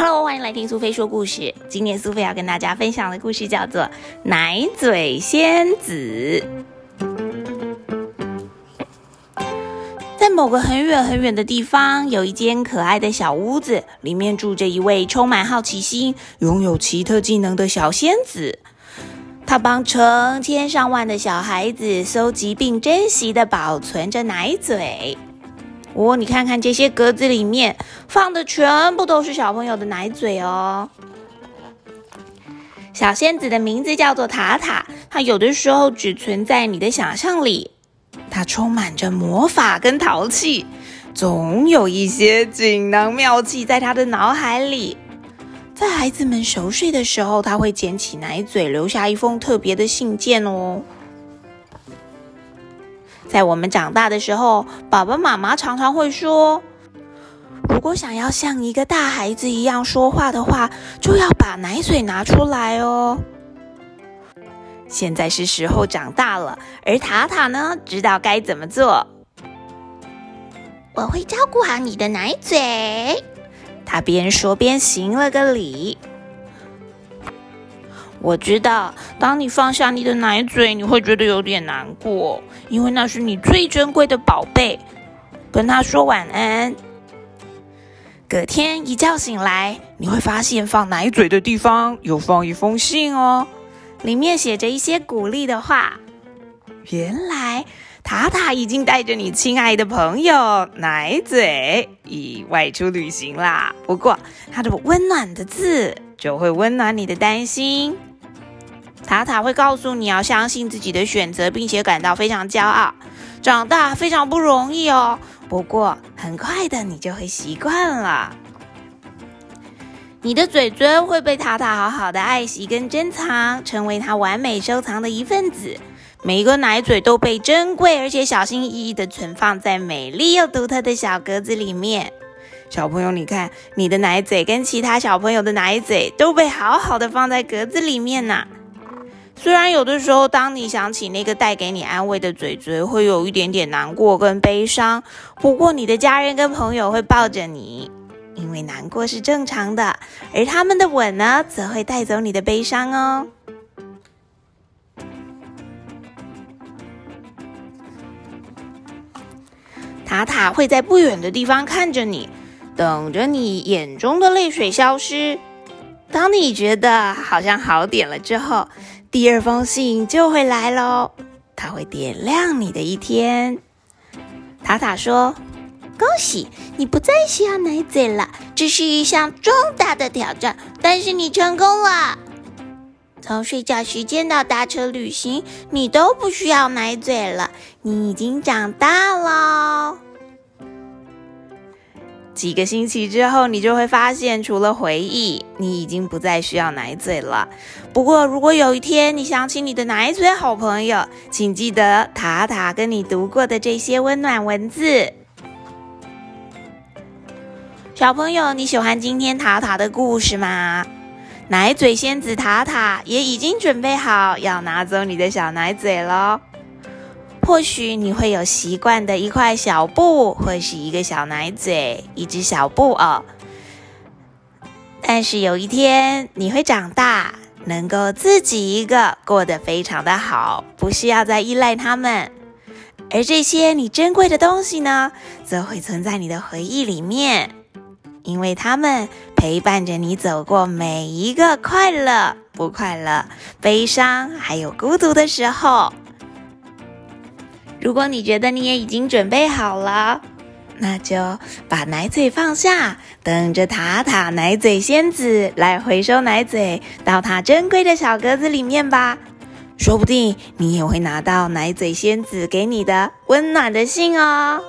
Hello，欢迎来听苏菲说故事。今天苏菲要跟大家分享的故事叫做《奶嘴仙子》。在某个很远很远的地方，有一间可爱的小屋子，里面住着一位充满好奇心、拥有奇特技能的小仙子。她帮成千上万的小孩子搜集并珍惜的保存着奶嘴。哦，你看看这些格子里面放的全部都是小朋友的奶嘴哦。小仙子的名字叫做塔塔，它有的时候只存在你的想象里，它充满着魔法跟淘气，总有一些锦囊妙计在它的脑海里。在孩子们熟睡的时候，他会捡起奶嘴，留下一封特别的信件哦。在我们长大的时候，爸爸妈妈常常会说：“如果想要像一个大孩子一样说话的话，就要把奶嘴拿出来哦。”现在是时候长大了，而塔塔呢，知道该怎么做。我会照顾好你的奶嘴。他边说边行了个礼。我知道，当你放下你的奶嘴，你会觉得有点难过，因为那是你最珍贵的宝贝。跟他说晚安。隔天一觉醒来，你会发现放奶嘴的地方有放一封信哦，里面写着一些鼓励的话。原来塔塔已经带着你亲爱的朋友奶嘴已外出旅行啦。不过，他的温暖的字就会温暖你的担心。塔塔会告诉你要相信自己的选择，并且感到非常骄傲。长大非常不容易哦，不过很快的你就会习惯了。你的嘴嘴会被塔塔好好的爱惜跟珍藏，成为他完美收藏的一份子。每一个奶嘴都被珍贵而且小心翼翼的存放在美丽又独特的小格子里面。小朋友，你看，你的奶嘴跟其他小朋友的奶嘴都被好好的放在格子里面呢。虽然有的时候，当你想起那个带给你安慰的嘴嘴，会有一点点难过跟悲伤。不过，你的家人跟朋友会抱着你，因为难过是正常的，而他们的吻呢，则会带走你的悲伤哦。塔塔会在不远的地方看着你，等着你眼中的泪水消失。当你觉得好像好点了之后，第二封信就会来喽，它会点亮你的一天。塔塔说：“恭喜你不再需要奶嘴了，这是一项重大的挑战，但是你成功了。从睡觉时间到搭车旅行，你都不需要奶嘴了，你已经长大了。”几个星期之后，你就会发现，除了回忆，你已经不再需要奶嘴了。不过，如果有一天你想起你的奶嘴好朋友，请记得塔塔跟你读过的这些温暖文字。小朋友，你喜欢今天塔塔的故事吗？奶嘴仙子塔塔也已经准备好要拿走你的小奶嘴喽。或许你会有习惯的一块小布，或是一个小奶嘴，一只小布偶。但是有一天你会长大，能够自己一个过得非常的好，不需要再依赖他们。而这些你珍贵的东西呢，则会存在你的回忆里面，因为他们陪伴着你走过每一个快乐、不快乐、悲伤还有孤独的时候。如果你觉得你也已经准备好了，那就把奶嘴放下，等着塔塔奶嘴仙子来回收奶嘴到它珍贵的小格子里面吧。说不定你也会拿到奶嘴仙子给你的温暖的信哦。